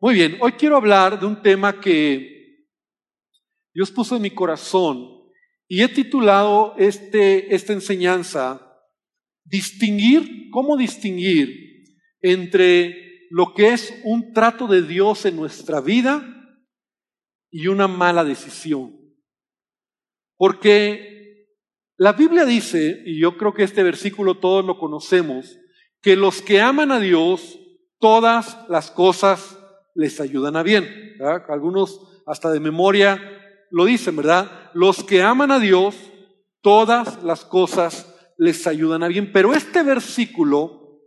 Muy bien, hoy quiero hablar de un tema que Dios puso en mi corazón y he titulado este, esta enseñanza Distinguir, cómo distinguir entre lo que es un trato de Dios en nuestra vida y una mala decisión. Porque la Biblia dice, y yo creo que este versículo todos lo conocemos, que los que aman a Dios, todas las cosas les ayudan a bien. Algunos hasta de memoria lo dicen, ¿verdad? Los que aman a Dios, todas las cosas les ayudan a bien. Pero este versículo,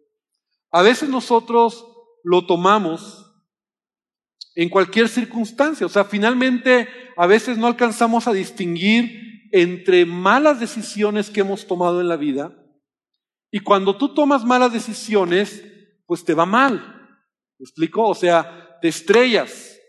a veces nosotros lo tomamos en cualquier circunstancia. O sea, finalmente a veces no alcanzamos a distinguir entre malas decisiones que hemos tomado en la vida. Y cuando tú tomas malas decisiones, pues te va mal. ¿Me explico? O sea, te estrellas,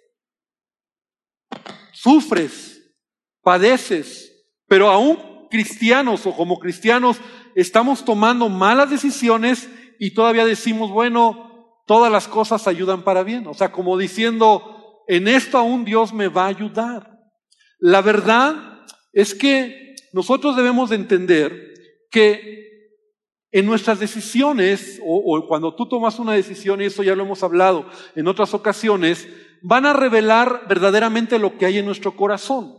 sufres, padeces, pero aún cristianos o como cristianos estamos tomando malas decisiones y todavía decimos, bueno, todas las cosas ayudan para bien. O sea, como diciendo, en esto aún Dios me va a ayudar. La verdad es que nosotros debemos de entender que en nuestras decisiones, o, cuando tú tomas una decisión, y eso ya lo hemos hablado en otras ocasiones, van a revelar verdaderamente lo que hay en nuestro corazón.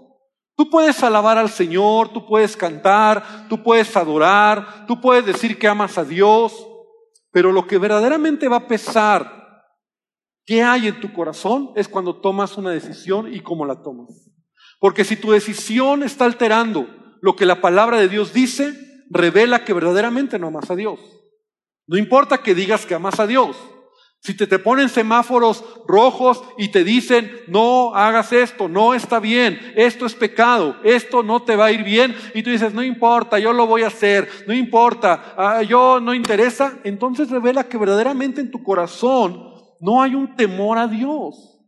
Tú puedes alabar al Señor, tú puedes cantar, tú puedes adorar, tú puedes decir que amas a Dios, pero lo que verdaderamente va a pesar qué hay en tu corazón es cuando tomas una decisión y cómo la tomas. Porque si tu decisión está alterando lo que la palabra de Dios dice, revela que verdaderamente no amas a Dios. No importa que digas que amas a Dios. Si te, te ponen semáforos rojos y te dicen, no hagas esto, no está bien, esto es pecado, esto no te va a ir bien, y tú dices, no importa, yo lo voy a hacer, no importa, ah, yo no interesa, entonces revela que verdaderamente en tu corazón no hay un temor a Dios.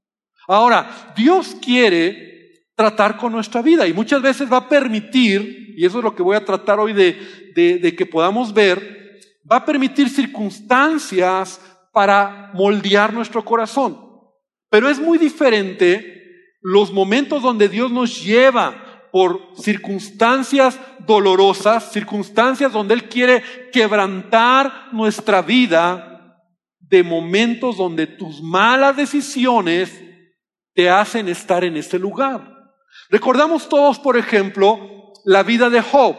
Ahora, Dios quiere tratar con nuestra vida y muchas veces va a permitir, y eso es lo que voy a tratar hoy de, de que podamos ver, va a permitir circunstancias para moldear nuestro corazón. Pero es muy diferente los momentos donde Dios nos lleva por circunstancias dolorosas, circunstancias donde Él quiere quebrantar nuestra vida, de momentos donde tus malas decisiones te hacen estar en ese lugar. Recordamos todos, por ejemplo, la vida de Job.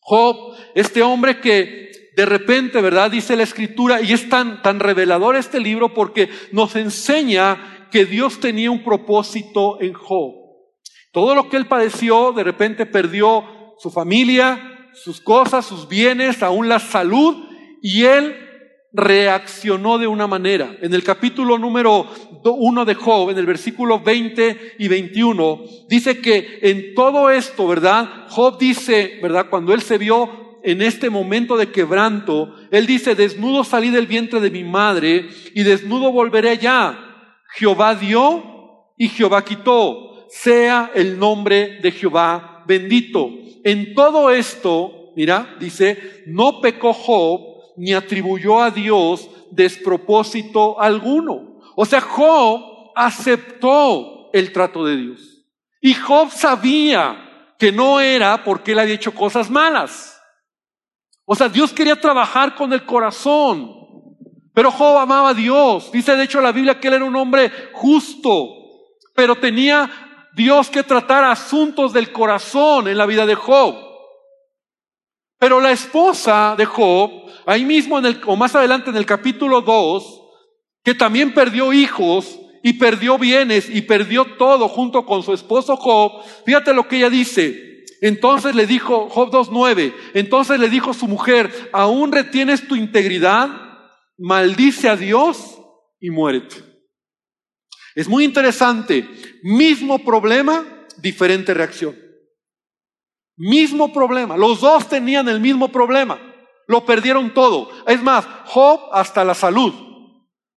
Job, este hombre que de repente, ¿verdad? Dice la escritura, y es tan, tan revelador este libro porque nos enseña que Dios tenía un propósito en Job. Todo lo que él padeció, de repente perdió su familia, sus cosas, sus bienes, aún la salud, y él reaccionó de una manera. En el capítulo número uno de Job, en el versículo 20 y 21, dice que en todo esto, ¿verdad? Job dice, ¿verdad? Cuando él se vio en este momento de quebranto, Él dice, desnudo salí del vientre de mi madre y desnudo volveré allá. Jehová dio y Jehová quitó. Sea el nombre de Jehová bendito. En todo esto, mira, dice, no pecó Job ni atribuyó a Dios despropósito alguno. O sea, Job aceptó el trato de Dios. Y Job sabía que no era porque él había hecho cosas malas. O sea, Dios quería trabajar con el corazón. Pero Job amaba a Dios. Dice de hecho la Biblia que él era un hombre justo. Pero tenía Dios que tratar asuntos del corazón en la vida de Job. Pero la esposa de Job, ahí mismo en el, o más adelante en el capítulo 2, que también perdió hijos y perdió bienes y perdió todo junto con su esposo Job, fíjate lo que ella dice. Entonces le dijo, Job 2.9, entonces le dijo su mujer, ¿aún retienes tu integridad? Maldice a Dios y muérete. Es muy interesante, mismo problema, diferente reacción. Mismo problema, los dos tenían el mismo problema, lo perdieron todo. Es más, Job hasta la salud,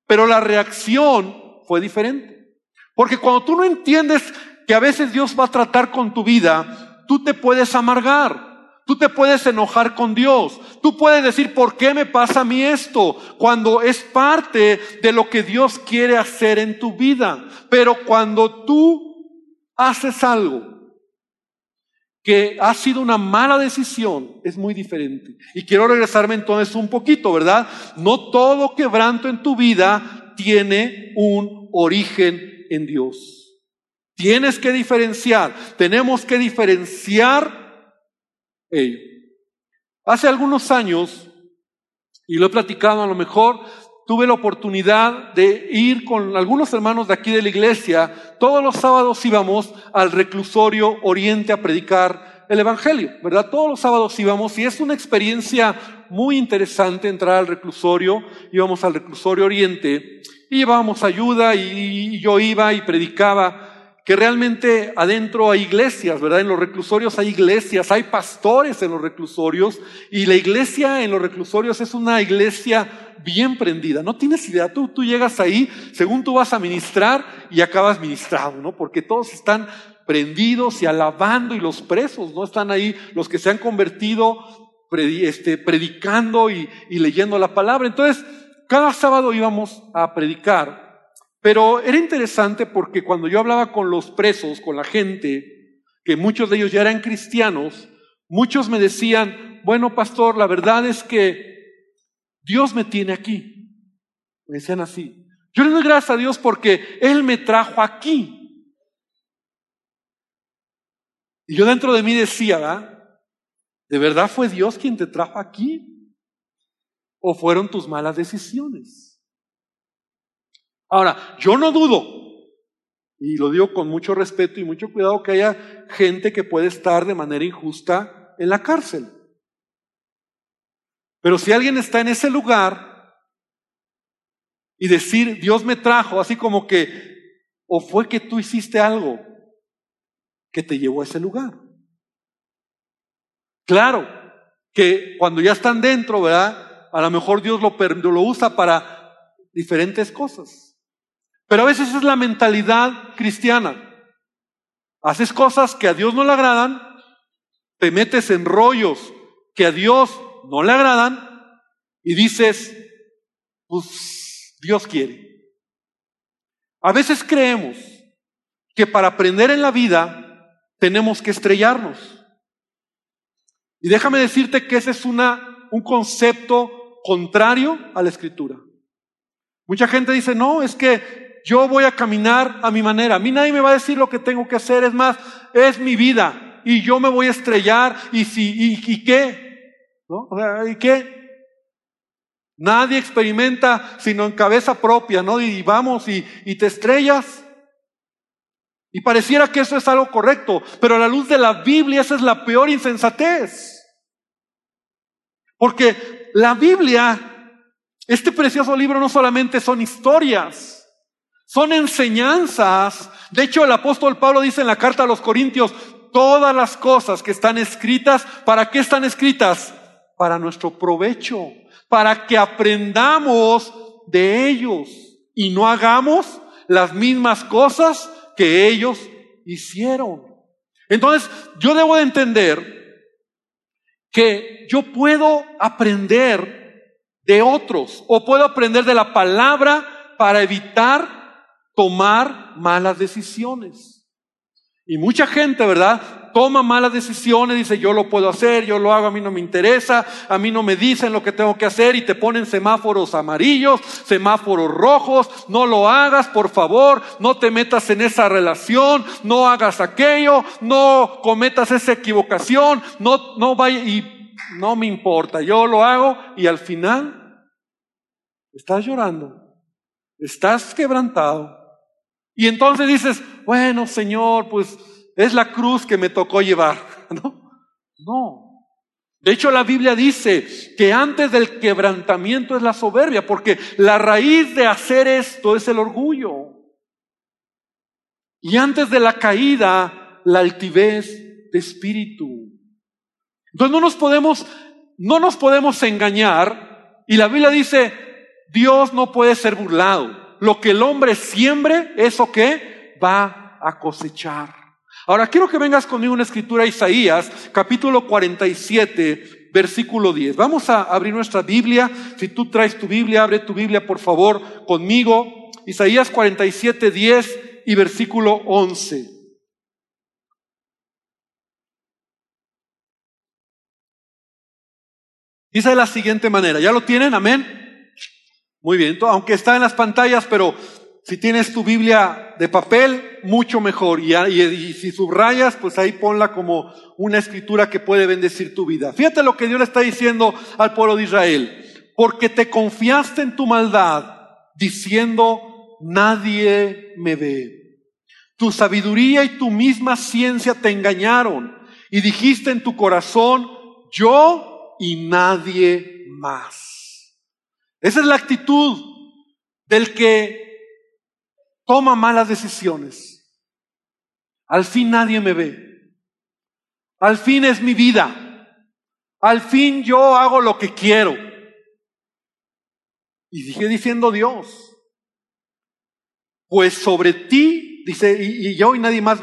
pero la reacción fue diferente. Porque cuando tú no entiendes que a veces Dios va a tratar con tu vida, tú te puedes amargar. Tú te puedes enojar con Dios. Tú puedes decir, ¿por qué me pasa a mí esto? Cuando es parte de lo que Dios quiere hacer en tu vida. Pero cuando tú haces algo que ha sido una mala decisión, es muy diferente. Y quiero regresarme entonces un poquito, ¿verdad? No todo quebranto en tu vida tiene un origen en Dios. Tienes que diferenciar, tenemos que diferenciar Hace algunos años, y lo he platicado a lo mejor, tuve la oportunidad de ir con algunos hermanos de aquí de la iglesia. Todos los sábados íbamos al reclusorio Oriente a predicar el Evangelio, ¿verdad? Todos los sábados íbamos y es una experiencia muy interesante entrar al reclusorio. Íbamos al reclusorio Oriente y llevábamos ayuda y yo iba y predicaba que realmente adentro hay iglesias, ¿verdad? En los reclusorios hay iglesias, hay pastores en los reclusorios y la iglesia en los reclusorios es una iglesia bien prendida. No tienes idea, tú, tú llegas ahí, según tú vas a ministrar y acabas ministrado, ¿no? Porque todos están prendidos y alabando y los presos, ¿no? Están ahí los que se han convertido este, predicando y, y leyendo la palabra. Entonces, cada sábado íbamos a predicar pero era interesante porque cuando yo hablaba con los presos, con la gente, que muchos de ellos ya eran cristianos, muchos me decían, bueno, pastor, la verdad es que Dios me tiene aquí. Me decían así. Yo le doy gracias a Dios porque Él me trajo aquí. Y yo dentro de mí decía, ¿de verdad fue Dios quien te trajo aquí? ¿O fueron tus malas decisiones? Ahora, yo no dudo, y lo digo con mucho respeto y mucho cuidado, que haya gente que puede estar de manera injusta en la cárcel. Pero si alguien está en ese lugar y decir, Dios me trajo, así como que, o fue que tú hiciste algo que te llevó a ese lugar. Claro, que cuando ya están dentro, ¿verdad? A lo mejor Dios lo, lo usa para diferentes cosas. Pero a veces es la mentalidad cristiana. Haces cosas que a Dios no le agradan, te metes en rollos que a Dios no le agradan y dices, pues Dios quiere. A veces creemos que para aprender en la vida tenemos que estrellarnos. Y déjame decirte que ese es una, un concepto contrario a la escritura. Mucha gente dice, no, es que yo voy a caminar a mi manera. A mí nadie me va a decir lo que tengo que hacer. Es más, es mi vida. Y yo me voy a estrellar. ¿Y si, y, qué? ¿No? ¿y qué? Nadie experimenta sino en cabeza propia, ¿no? Y vamos y, y te estrellas. Y pareciera que eso es algo correcto, pero a la luz de la Biblia esa es la peor insensatez. Porque la Biblia, este precioso libro no solamente son historias, son enseñanzas. De hecho, el apóstol Pablo dice en la carta a los Corintios, todas las cosas que están escritas, ¿para qué están escritas? Para nuestro provecho, para que aprendamos de ellos y no hagamos las mismas cosas que ellos hicieron. Entonces, yo debo de entender que yo puedo aprender de otros o puedo aprender de la palabra para evitar tomar malas decisiones. Y mucha gente, ¿verdad? Toma malas decisiones, dice yo lo puedo hacer, yo lo hago, a mí no me interesa, a mí no me dicen lo que tengo que hacer y te ponen semáforos amarillos, semáforos rojos, no lo hagas, por favor, no te metas en esa relación, no hagas aquello, no cometas esa equivocación, no, no vaya y no me importa, yo lo hago y al final estás llorando, estás quebrantado, y entonces dices, bueno, Señor, pues es la cruz que me tocó llevar. No, no. De hecho, la Biblia dice que antes del quebrantamiento es la soberbia, porque la raíz de hacer esto es el orgullo. Y antes de la caída, la altivez de espíritu. Entonces no nos podemos, no nos podemos engañar. Y la Biblia dice, Dios no puede ser burlado lo que el hombre siembre, eso que va a cosechar. Ahora quiero que vengas conmigo una escritura Isaías, capítulo 47, versículo 10. Vamos a abrir nuestra Biblia. Si tú traes tu Biblia, abre tu Biblia por favor conmigo. Isaías 47, 10 y versículo 11. Dice de la siguiente manera, ¿ya lo tienen? Amén. Muy bien, aunque está en las pantallas, pero si tienes tu Biblia de papel, mucho mejor. Y, y, si subrayas, pues ahí ponla como una escritura que puede bendecir tu vida. Fíjate lo que Dios le está diciendo al pueblo de Israel. Porque te confiaste en tu maldad, diciendo, nadie me ve. Tu sabiduría y tu misma ciencia te engañaron. Y dijiste en tu corazón, yo y nadie más. Esa es la actitud del que toma malas decisiones. Al fin nadie me ve. Al fin es mi vida. Al fin yo hago lo que quiero. Y sigue diciendo Dios. Pues sobre ti, dice, y, yo y nadie más,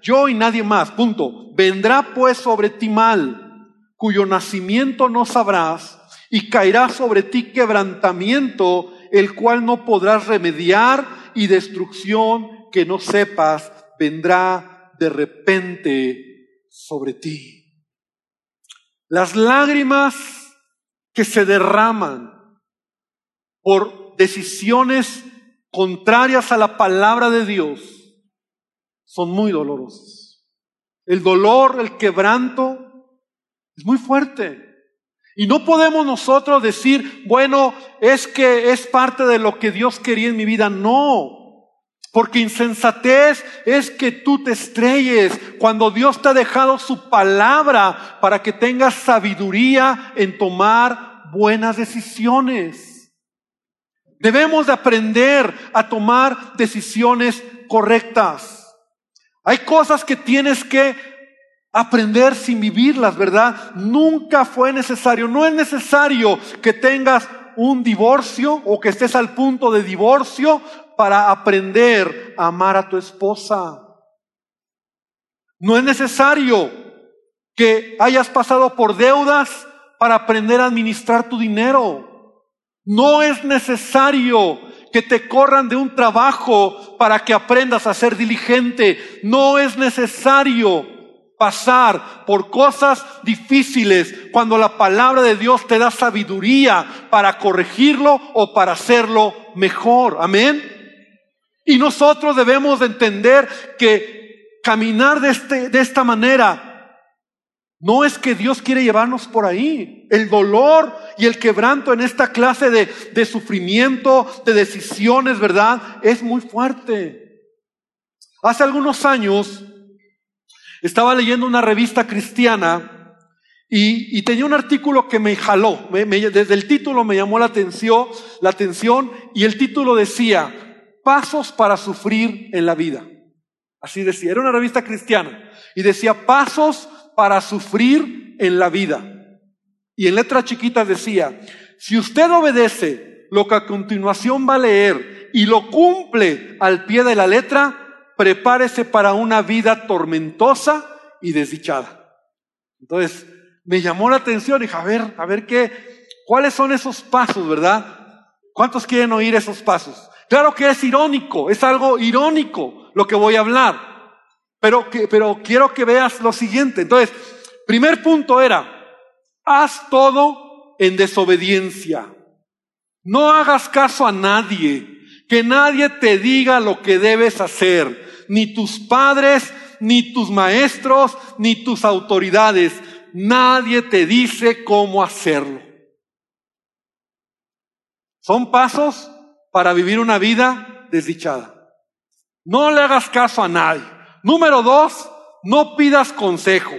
yo y nadie más, punto. Vendrá pues sobre ti mal, cuyo nacimiento no sabrás, y caerá sobre ti quebrantamiento, el cual no podrás remediar, y destrucción que no sepas vendrá de repente sobre ti. Las lágrimas que se derraman por decisiones contrarias a la palabra de Dios son muy dolorosas. El dolor, el quebranto es muy fuerte. Y no podemos nosotros decir, bueno, es que es parte de lo que Dios quería en mi vida. No. Porque insensatez es que tú te estrelles cuando Dios te ha dejado su palabra para que tengas sabiduría en tomar buenas decisiones. Debemos de aprender a tomar decisiones correctas. Hay cosas que tienes que aprender sin vivirlas, ¿verdad? Nunca fue necesario, no es necesario que tengas un divorcio o que estés al punto de divorcio para aprender a amar a tu esposa. No es necesario que hayas pasado por deudas para aprender a administrar tu dinero. No es necesario que te corran de un trabajo para que aprendas a ser diligente. No es necesario pasar por cosas difíciles cuando la palabra de Dios te da sabiduría para corregirlo o para hacerlo mejor. Amén. Y nosotros debemos entender que caminar de, este, de esta manera no es que Dios quiere llevarnos por ahí. El dolor y el quebranto en esta clase de, de sufrimiento, de decisiones, ¿verdad? Es muy fuerte. Hace algunos años, estaba leyendo una revista cristiana y, tenía un artículo que me jaló. desde el título me llamó la atención, la atención y el título decía, Pasos para sufrir en la vida. Así decía, era una revista cristiana y decía, Pasos para sufrir en la vida. Y en letras chiquitas decía, si usted obedece lo que a continuación va a leer y lo cumple al pie de la letra, prepárese para una vida tormentosa y desdichada. Entonces, me llamó la atención y dije, a ver, a ver qué, cuáles son esos pasos, ¿verdad? ¿Cuántos quieren oír esos pasos? Claro que es irónico, es algo irónico lo que voy a hablar, pero, que, pero quiero que veas lo siguiente. Entonces, primer punto era, haz todo en desobediencia. No hagas caso a nadie, que nadie te diga lo que debes hacer ni tus padres, ni tus maestros, ni tus autoridades. Nadie te dice cómo hacerlo. Son pasos para vivir una vida desdichada. No le hagas caso a nadie. Número dos, no pidas consejo.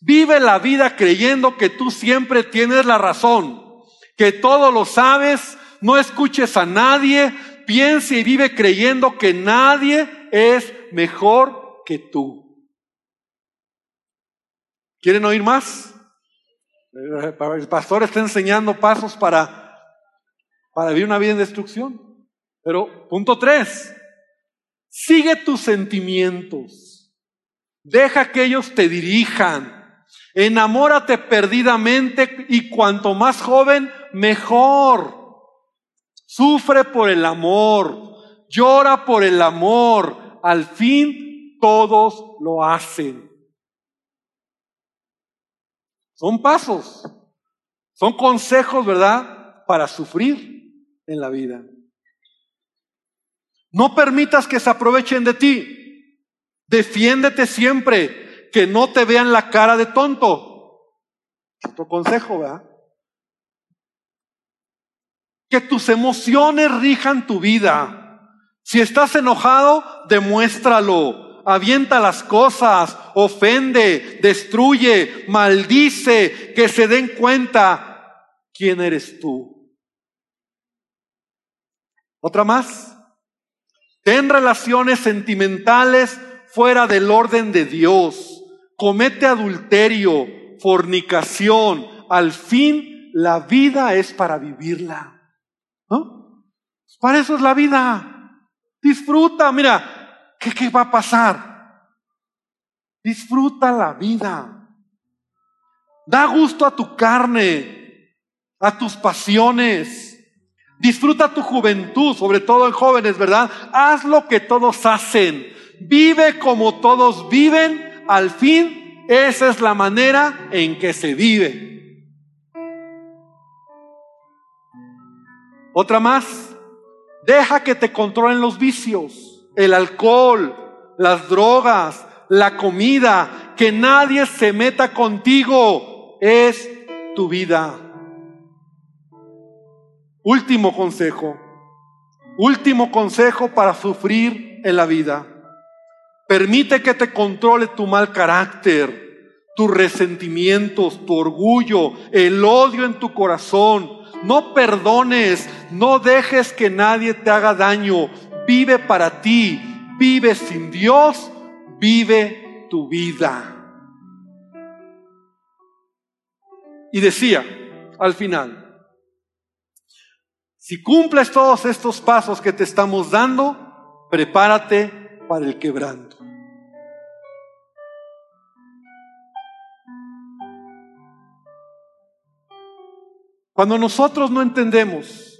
Vive la vida creyendo que tú siempre tienes la razón, que todo lo sabes, no escuches a nadie, piense y vive creyendo que nadie es mejor que tú. ¿Quieren oír más? El pastor está enseñando pasos para, para vivir una vida en destrucción. Pero punto tres, sigue tus sentimientos. Deja que ellos te dirijan. Enamórate perdidamente y cuanto más joven, mejor. Sufre por el amor, llora por el amor. Al fin todos lo hacen. Son pasos, son consejos, ¿verdad? Para sufrir en la vida. No permitas que se aprovechen de ti. Defiéndete siempre, que no te vean la cara de tonto. Otro consejo, ¿verdad? Que tus emociones rijan tu vida. Si estás enojado, demuéstralo. Avienta las cosas, ofende, destruye, maldice, que se den cuenta quién eres tú. ¿Otra más? Ten relaciones sentimentales fuera del orden de Dios. Comete adulterio, fornicación. Al fin, la vida es para vivirla. ¿No? Para eso es la vida. Disfruta, mira, ¿qué, qué va a pasar? Disfruta la vida. Da gusto a tu carne, a tus pasiones. Disfruta tu juventud, sobre todo en jóvenes, ¿verdad? Haz lo que todos hacen. Vive como todos viven. Al fin, esa es la manera en que se vive. Otra más. Deja que te controlen los vicios, el alcohol, las drogas, la comida. Que nadie se meta contigo. Es tu vida. Último consejo. Último consejo para sufrir en la vida. Permite que te controle tu mal carácter, tus resentimientos, tu orgullo, el odio en tu corazón. No perdones, no dejes que nadie te haga daño. Vive para ti, vive sin Dios, vive tu vida. Y decía al final, si cumples todos estos pasos que te estamos dando, prepárate para el quebranto. Cuando nosotros no entendemos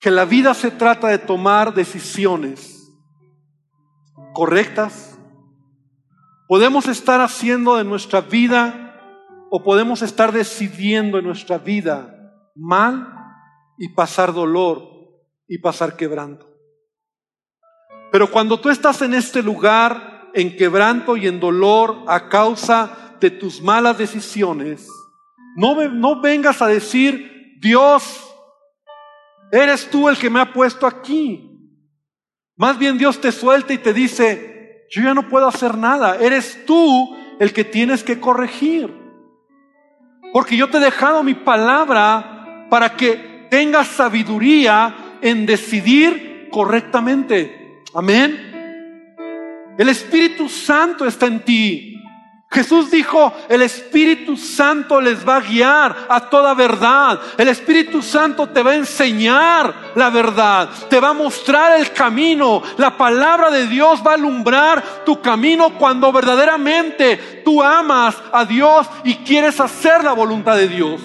que la vida se trata de tomar decisiones correctas, podemos estar haciendo de nuestra vida o podemos estar decidiendo en nuestra vida mal y pasar dolor y pasar quebranto. Pero cuando tú estás en este lugar en quebranto y en dolor a causa de tus malas decisiones, no, no vengas a decir, Dios, eres tú el que me ha puesto aquí. Más bien Dios te suelta y te dice, yo ya no puedo hacer nada, eres tú el que tienes que corregir. Porque yo te he dejado mi palabra para que tengas sabiduría en decidir correctamente. Amén. El Espíritu Santo está en ti. Jesús dijo, el Espíritu Santo les va a guiar a toda verdad. El Espíritu Santo te va a enseñar la verdad, te va a mostrar el camino. La palabra de Dios va a alumbrar tu camino cuando verdaderamente tú amas a Dios y quieres hacer la voluntad de Dios.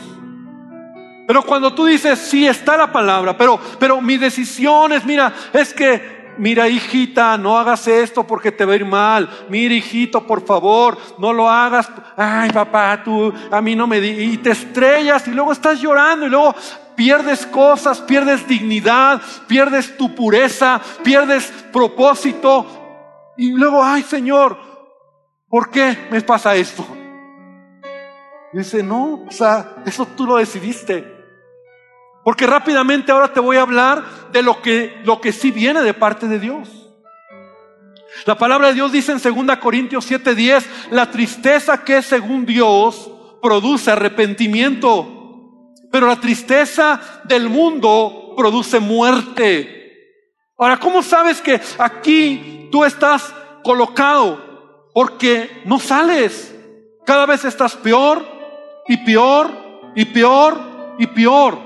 Pero cuando tú dices, sí, está la palabra, pero, pero mi decisión es, mira, es que, mira, hijita, no hagas esto porque te va a ir mal. Mira, hijito, por favor, no lo hagas. Ay, papá, tú, a mí no me di. Y te estrellas y luego estás llorando y luego pierdes cosas, pierdes dignidad, pierdes tu pureza, pierdes propósito. Y luego, ay, Señor, ¿por qué me pasa esto? Dice, no, o sea, eso tú lo decidiste. Porque rápidamente ahora te voy a hablar de lo que, lo que sí viene de parte de Dios. La palabra de Dios dice en 2 Corintios 7:10, la tristeza que según Dios produce arrepentimiento, pero la tristeza del mundo produce muerte. Ahora, ¿cómo sabes que aquí tú estás colocado? Porque no sales. Cada vez estás peor y peor y peor y peor.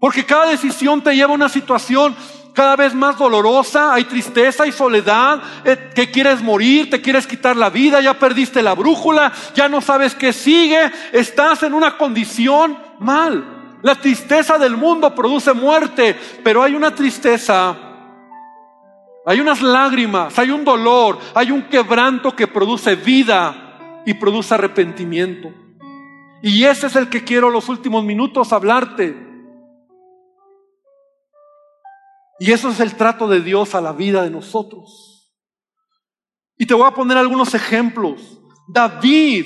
Porque cada decisión te lleva a una situación cada vez más dolorosa, hay tristeza y soledad, eh, que quieres morir, te quieres quitar la vida, ya perdiste la brújula, ya no sabes qué sigue, estás en una condición mal. La tristeza del mundo produce muerte, pero hay una tristeza, hay unas lágrimas, hay un dolor, hay un quebranto que produce vida y produce arrepentimiento. Y ese es el que quiero los últimos minutos hablarte. Y eso es el trato de Dios a la vida de nosotros. Y te voy a poner algunos ejemplos. David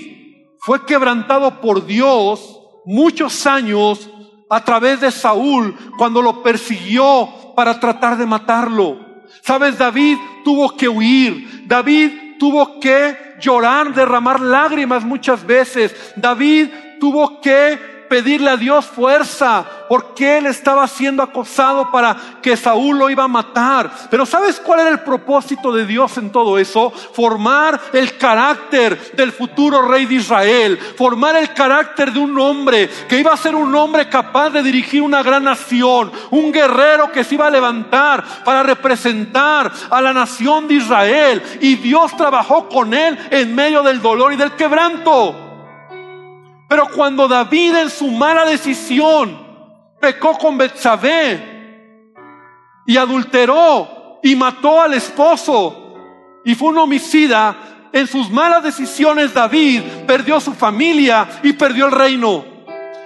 fue quebrantado por Dios muchos años a través de Saúl cuando lo persiguió para tratar de matarlo. Sabes, David tuvo que huir. David tuvo que llorar, derramar lágrimas muchas veces. David tuvo que pedirle a Dios fuerza, porque él estaba siendo acosado para que Saúl lo iba a matar. Pero ¿sabes cuál era el propósito de Dios en todo eso? Formar el carácter del futuro rey de Israel, formar el carácter de un hombre que iba a ser un hombre capaz de dirigir una gran nación, un guerrero que se iba a levantar para representar a la nación de Israel. Y Dios trabajó con él en medio del dolor y del quebranto. Pero cuando David en su mala decisión pecó con Betsabé y adulteró y mató al esposo y fue un homicida, en sus malas decisiones David perdió su familia y perdió el reino.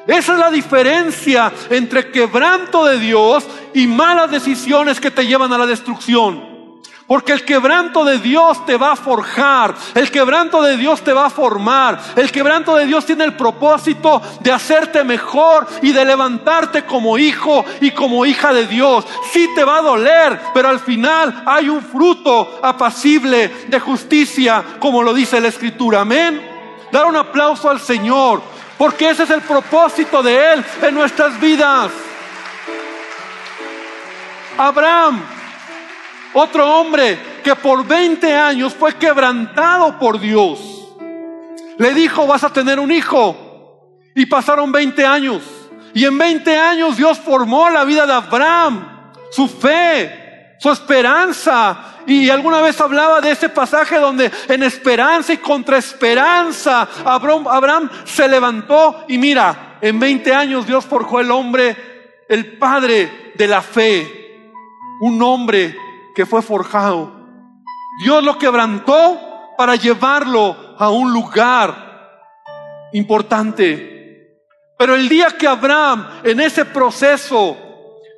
Esa es la diferencia entre quebranto de Dios y malas decisiones que te llevan a la destrucción. Porque el quebranto de Dios te va a forjar, el quebranto de Dios te va a formar, el quebranto de Dios tiene el propósito de hacerte mejor y de levantarte como hijo y como hija de Dios. Sí te va a doler, pero al final hay un fruto apacible de justicia, como lo dice la Escritura. Amén. Dar un aplauso al Señor, porque ese es el propósito de Él en nuestras vidas. Abraham otro hombre que por 20 años fue quebrantado por Dios. Le dijo, vas a tener un hijo. Y pasaron 20 años. Y en 20 años Dios formó la vida de Abraham, su fe, su esperanza. Y alguna vez hablaba de ese pasaje donde en esperanza y contra esperanza Abraham, Abraham se levantó y mira, en 20 años Dios forjó el hombre, el padre de la fe, un hombre que fue forjado. Dios lo quebrantó para llevarlo a un lugar importante. Pero el día que Abraham en ese proceso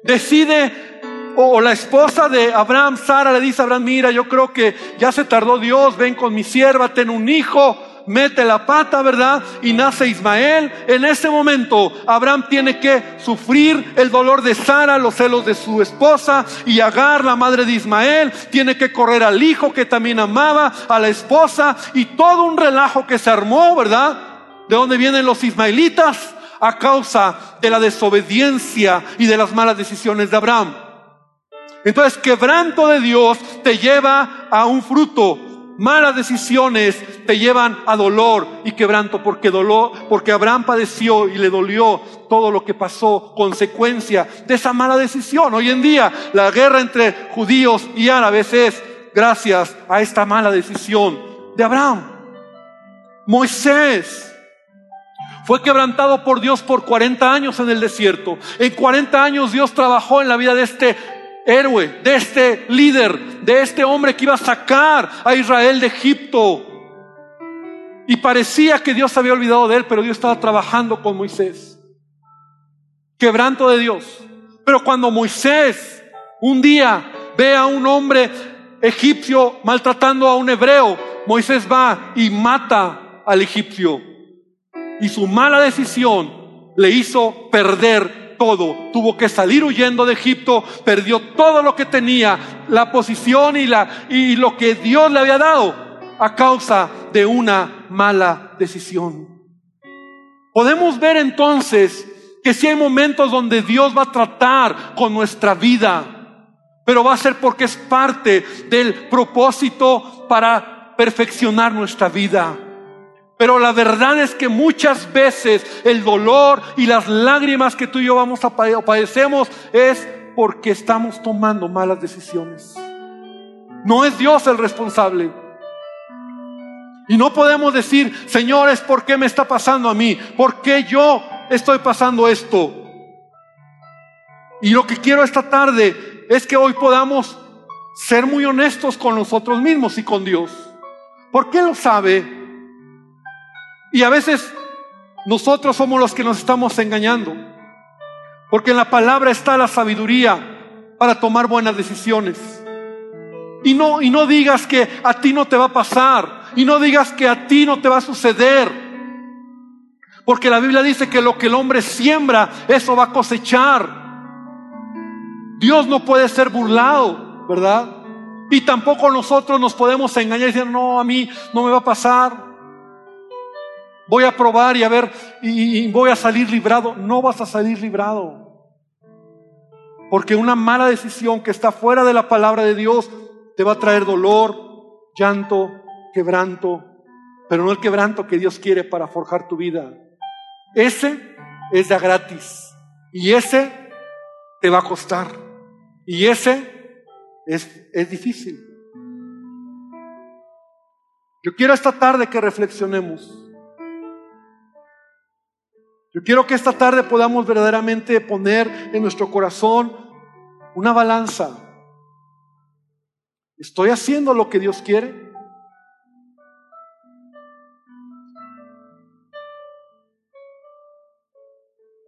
decide, o la esposa de Abraham, Sara, le dice a Abraham, mira, yo creo que ya se tardó Dios, ven con mi sierva, ten un hijo mete la pata, ¿verdad? Y nace Ismael. En ese momento Abraham tiene que sufrir el dolor de Sara, los celos de su esposa y Agar, la madre de Ismael, tiene que correr al hijo que también amaba, a la esposa y todo un relajo que se armó, ¿verdad? De dónde vienen los ismaelitas a causa de la desobediencia y de las malas decisiones de Abraham. Entonces, quebranto de Dios te lleva a un fruto malas decisiones te llevan a dolor y quebranto porque dolor, porque Abraham padeció y le dolió todo lo que pasó, consecuencia de esa mala decisión. Hoy en día la guerra entre judíos y árabes es gracias a esta mala decisión de Abraham. Moisés fue quebrantado por Dios por 40 años en el desierto. En 40 años Dios trabajó en la vida de este héroe, de este líder, de este hombre que iba a sacar a Israel de Egipto. Y parecía que Dios había olvidado de él, pero Dios estaba trabajando con Moisés. Quebranto de Dios. Pero cuando Moisés un día ve a un hombre egipcio maltratando a un hebreo, Moisés va y mata al egipcio. Y su mala decisión le hizo perder todo. Tuvo que salir huyendo de Egipto, perdió todo lo que tenía, la posición y, la, y lo que Dios le había dado a causa de una mala decisión. Podemos ver entonces que si hay momentos donde Dios va a tratar con nuestra vida, pero va a ser porque es parte del propósito para perfeccionar nuestra vida. Pero la verdad es que muchas veces el dolor y las lágrimas que tú y yo vamos a padecemos es porque estamos tomando malas decisiones. No es Dios el responsable. Y no podemos decir, señores, ¿por qué me está pasando a mí? ¿Por qué yo estoy pasando esto? Y lo que quiero esta tarde es que hoy podamos ser muy honestos con nosotros mismos y con Dios. ¿Por qué lo sabe? Y a veces nosotros somos los que nos estamos engañando. Porque en la palabra está la sabiduría para tomar buenas decisiones. Y no, y no digas que a ti no te va a pasar. Y no digas que a ti no te va a suceder. Porque la Biblia dice que lo que el hombre siembra, eso va a cosechar. Dios no puede ser burlado, ¿verdad? Y tampoco nosotros nos podemos engañar y decir, no, a mí no me va a pasar. Voy a probar y a ver, y, voy a salir librado. No vas a salir librado. Porque una mala decisión que está fuera de la palabra de Dios te va a traer dolor, llanto, quebranto, pero no el quebranto que Dios quiere para forjar tu vida. Ese es de gratis y ese te va a costar y ese es, es difícil. Yo quiero esta tarde que reflexionemos. Yo quiero que esta tarde podamos verdaderamente poner en nuestro corazón una balanza. ¿Estoy haciendo lo que Dios quiere?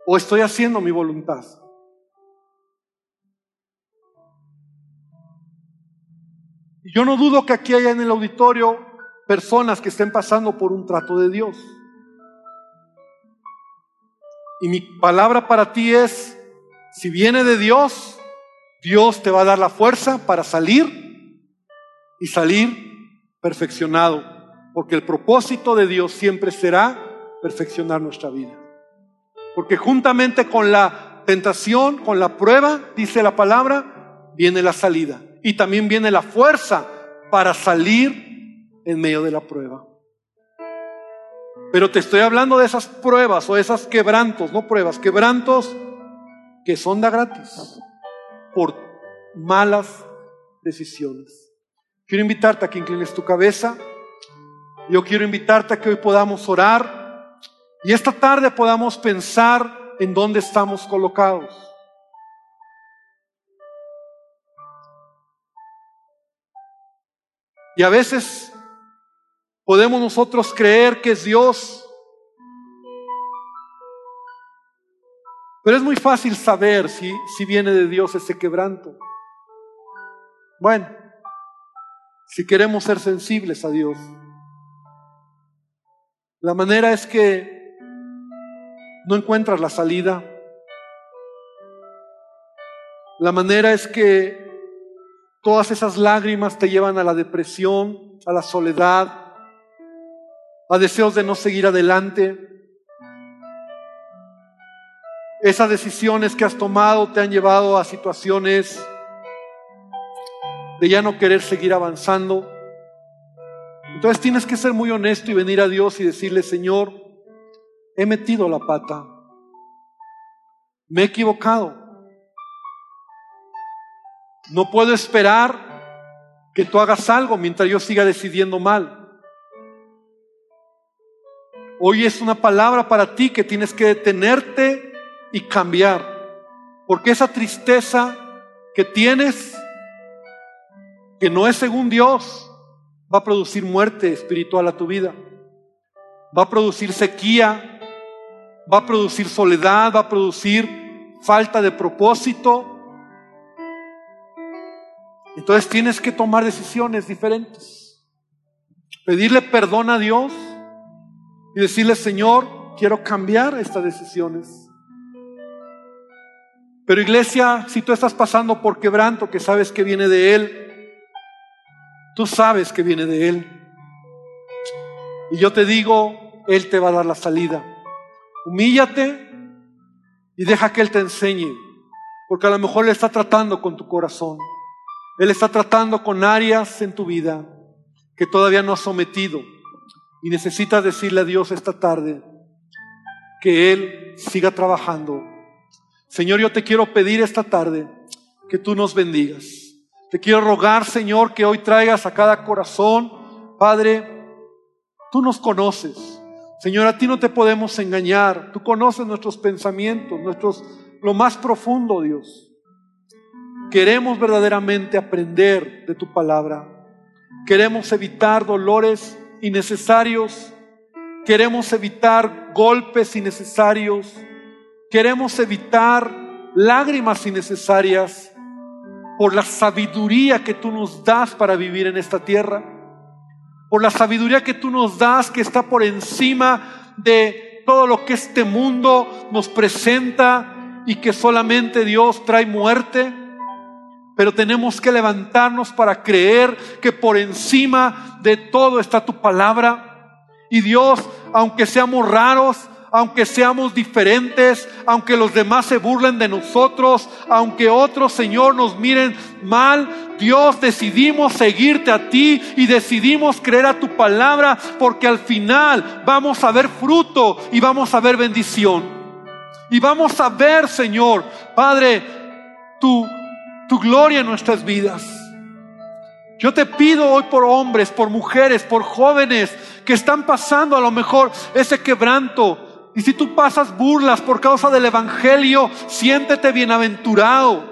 ¿O estoy haciendo mi voluntad? Yo no dudo que aquí haya en el auditorio personas que estén pasando por un trato de Dios. Y mi palabra para ti es, si viene de Dios, Dios te va a dar la fuerza para salir y salir perfeccionado, porque el propósito de Dios siempre será perfeccionar nuestra vida. Porque juntamente con la tentación, con la prueba, dice la palabra, viene la salida. Y también viene la fuerza para salir en medio de la prueba. Pero te estoy hablando de esas pruebas o esas quebrantos, no pruebas, quebrantos que son da gratis por malas decisiones. Quiero invitarte a que inclines tu cabeza. Yo quiero invitarte a que hoy podamos orar y esta tarde podamos pensar en dónde estamos colocados. Y a veces Podemos nosotros creer que es Dios. Pero es muy fácil saber si, si viene de Dios ese quebranto. Bueno, si queremos ser sensibles a Dios, la manera es que no encuentras la salida. La manera es que todas esas lágrimas te llevan a la depresión, a la soledad, a deseos de no seguir adelante. Esas decisiones que has tomado te han llevado a situaciones de ya no querer seguir avanzando. Entonces tienes que ser muy honesto y venir a Dios y decirle, Señor, he metido la pata, me he equivocado. No puedo esperar que tú hagas algo mientras yo siga decidiendo mal. Hoy es una palabra para ti que tienes que detenerte y cambiar. Porque esa tristeza que tienes, que no es según Dios, va a producir muerte espiritual a tu vida. Va a producir sequía, va a producir soledad, va a producir falta de propósito. Entonces tienes que tomar decisiones diferentes. Pedirle perdón a Dios y decirle, Señor, quiero cambiar estas decisiones. Pero iglesia, si tú estás pasando por quebranto, que sabes que viene de Él, tú sabes que viene de Él. Y yo te digo, Él te va a dar la salida. Humíllate y deja que Él te enseñe, porque a lo mejor Él está tratando con tu corazón. Él está tratando con áreas en tu vida que todavía no has sometido. Y necesitas decirle a Dios esta tarde que Él siga trabajando. Señor, yo te quiero pedir esta tarde que tú nos bendigas. Te quiero rogar, Señor, que hoy traigas a cada corazón, Padre, tú nos conoces. Señor, a ti no te podemos engañar. Tú conoces nuestros pensamientos, nuestros lo más profundo, Dios. Queremos verdaderamente aprender de tu palabra. Queremos evitar dolores innecesarios. Queremos evitar golpes innecesarios. Queremos evitar lágrimas innecesarias por la sabiduría que tú nos das para vivir en esta tierra. Por la sabiduría que tú nos das que está por encima de todo lo que este mundo nos presenta y que solamente Dios trae muerte pero tenemos que levantarnos para creer que por encima de todo está tu palabra. Y Dios, aunque seamos raros, aunque seamos diferentes, aunque los demás se burlen de nosotros, aunque otros, Señor, nos miren mal, Dios, decidimos seguirte a ti y decidimos creer a tu palabra porque al final vamos a ver fruto y vamos a ver bendición. Y vamos a ver, Señor, Padre, tu gloria en nuestras vidas. Yo te pido hoy por hombres, por mujeres, por jóvenes que están pasando a lo mejor ese quebranto. Y si tú pasas burlas por causa del Evangelio, siéntete bienaventurado.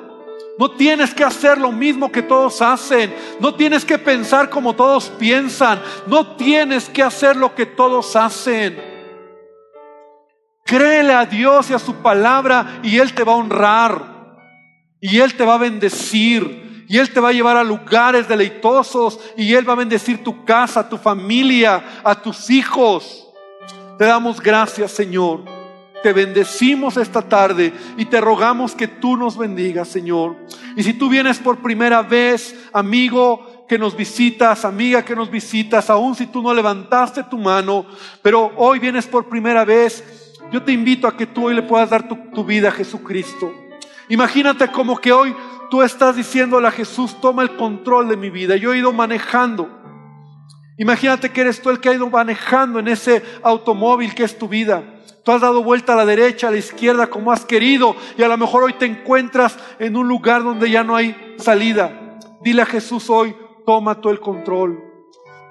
No tienes que hacer lo mismo que todos hacen. No tienes que pensar como todos piensan. No tienes que hacer lo que todos hacen. Créele a Dios y a su palabra y Él te va a honrar. Y Él te va a bendecir. Y Él te va a llevar a lugares deleitosos. Y Él va a bendecir tu casa, tu familia, a tus hijos. Te damos gracias, Señor. Te bendecimos esta tarde y te rogamos que tú nos bendigas, Señor. Y si tú vienes por primera vez, amigo que nos visitas, amiga que nos visitas, aun si tú no levantaste tu mano, pero hoy vienes por primera vez, yo te invito a que tú hoy le puedas dar tu, tu vida a Jesucristo. Imagínate como que hoy tú estás diciéndole a Jesús, toma el control de mi vida. Yo he ido manejando. Imagínate que eres tú el que ha ido manejando en ese automóvil que es tu vida. Tú has dado vuelta a la derecha, a la izquierda, como has querido, y a lo mejor hoy te encuentras en un lugar donde ya no hay salida. Dile a Jesús hoy, toma tú el control.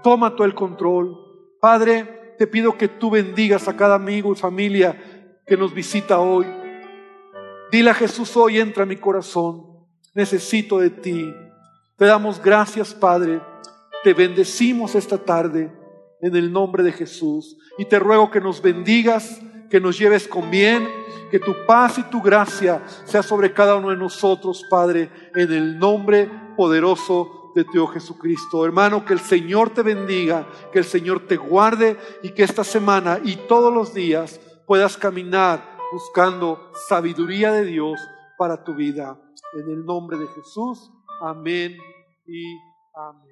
Toma tú el control. Padre, te pido que tú bendigas a cada amigo y familia que nos visita hoy. Dile a Jesús hoy, entra a mi corazón, necesito de ti. Te damos gracias, Padre. Te bendecimos esta tarde en el nombre de Jesús. Y te ruego que nos bendigas, que nos lleves con bien, que tu paz y tu gracia sea sobre cada uno de nosotros, Padre, en el nombre poderoso de Dios Jesucristo. Hermano, que el Señor te bendiga, que el Señor te guarde y que esta semana y todos los días puedas caminar buscando sabiduría de Dios para tu vida. En el nombre de Jesús, amén y amén.